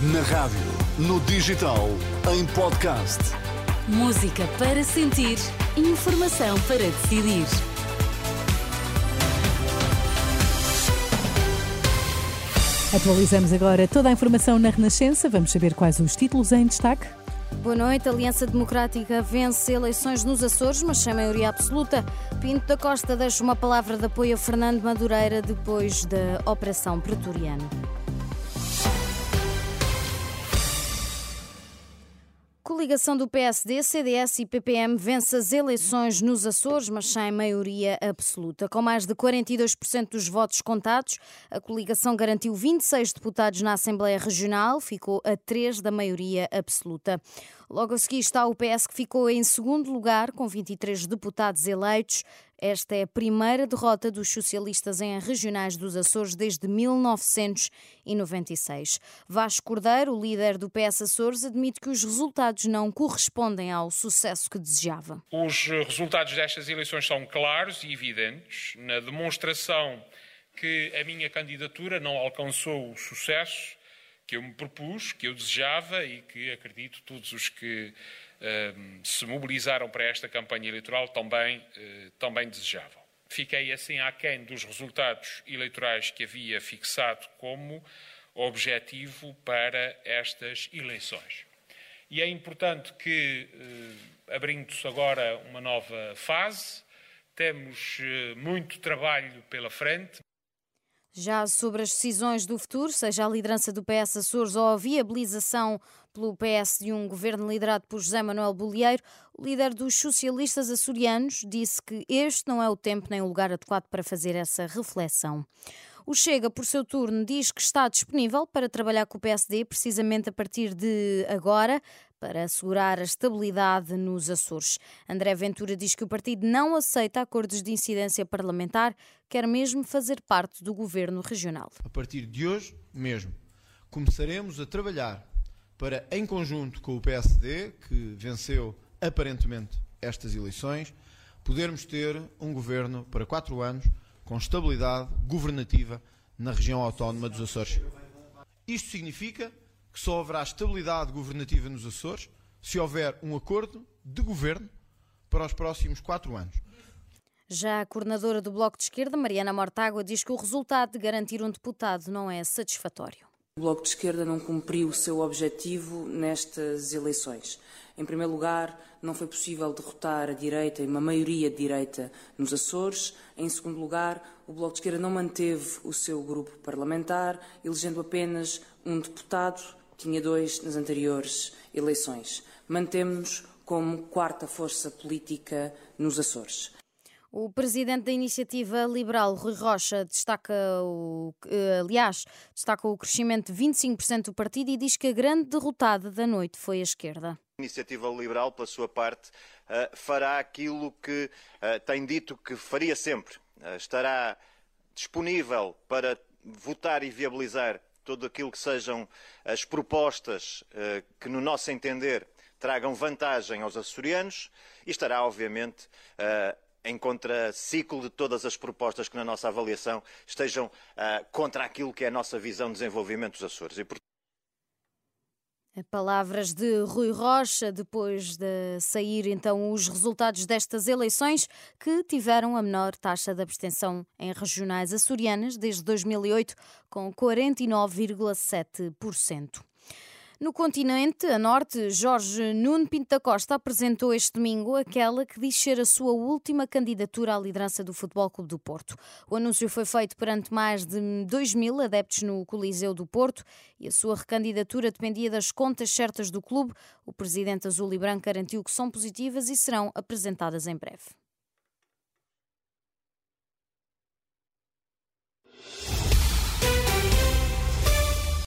Na rádio, no digital, em podcast. Música para sentir, informação para decidir. Atualizamos agora toda a informação na Renascença. Vamos saber quais os títulos em destaque. Boa noite. A Aliança Democrática vence eleições nos Açores, mas sem maioria absoluta. Pinto da Costa deixa uma palavra de apoio a Fernando Madureira depois da Operação Pretoriano. Coligação do PSD, CDS e PPM vence as eleições nos Açores, mas sem maioria absoluta. Com mais de 42% dos votos contados, a coligação garantiu 26 deputados na Assembleia Regional, ficou a 3 da maioria absoluta. Logo a seguir está o PS, que ficou em segundo lugar, com 23 deputados eleitos. Esta é a primeira derrota dos socialistas em regionais dos Açores desde 1996. Vasco Cordeiro, líder do PS Açores, admite que os resultados não correspondem ao sucesso que desejava. Os resultados destas eleições são claros e evidentes na demonstração que a minha candidatura não alcançou o sucesso que eu me propus, que eu desejava e que acredito todos os que uh, se mobilizaram para esta campanha eleitoral também, uh, também desejavam. Fiquei assim aquém dos resultados eleitorais que havia fixado como objetivo para estas eleições. E é importante que, uh, abrindo-se agora uma nova fase, temos muito trabalho pela frente. Já sobre as decisões do futuro, seja a liderança do PS Açores ou a viabilização pelo PS de um governo liderado por José Manuel Bolieiro, o líder dos socialistas açorianos disse que este não é o tempo nem o lugar adequado para fazer essa reflexão. O Chega, por seu turno, diz que está disponível para trabalhar com o PSD precisamente a partir de agora, para assegurar a estabilidade nos Açores. André Ventura diz que o partido não aceita acordos de incidência parlamentar, quer mesmo fazer parte do governo regional. A partir de hoje mesmo, começaremos a trabalhar para, em conjunto com o PSD, que venceu aparentemente estas eleições, podermos ter um governo para quatro anos com estabilidade governativa na região autónoma dos Açores. Isto significa que só haverá estabilidade governativa nos Açores se houver um acordo de governo para os próximos quatro anos. Já a coordenadora do Bloco de Esquerda, Mariana Mortágua, diz que o resultado de garantir um deputado não é satisfatório. O Bloco de Esquerda não cumpriu o seu objetivo nestas eleições. Em primeiro lugar, não foi possível derrotar a direita e uma maioria de direita nos Açores. Em segundo lugar, o Bloco de Esquerda não manteve o seu grupo parlamentar, elegendo apenas um deputado, tinha dois nas anteriores eleições. Mantemos-nos como quarta força política nos Açores. O presidente da Iniciativa Liberal, Rui Rocha, destaca o, eh, aliás, destaca o crescimento de 25% do partido e diz que a grande derrotada da noite foi a esquerda. A Iniciativa Liberal, pela sua parte, eh, fará aquilo que eh, tem dito que faria sempre. Estará disponível para votar e viabilizar tudo aquilo que sejam as propostas que, no nosso entender, tragam vantagem aos açorianos e estará, obviamente, em contraciclo de todas as propostas que, na nossa avaliação, estejam uh, contra aquilo que é a nossa visão de desenvolvimento dos Açores. E, por... Palavras de Rui Rocha, depois de sair então os resultados destas eleições, que tiveram a menor taxa de abstenção em regionais açorianas desde 2008, com 49,7%. No continente, a norte, Jorge Nuno Pinto da Costa apresentou este domingo aquela que diz ser a sua última candidatura à liderança do Futebol Clube do Porto. O anúncio foi feito perante mais de 2 mil adeptos no Coliseu do Porto e a sua recandidatura dependia das contas certas do clube. O presidente azul e branco garantiu que são positivas e serão apresentadas em breve.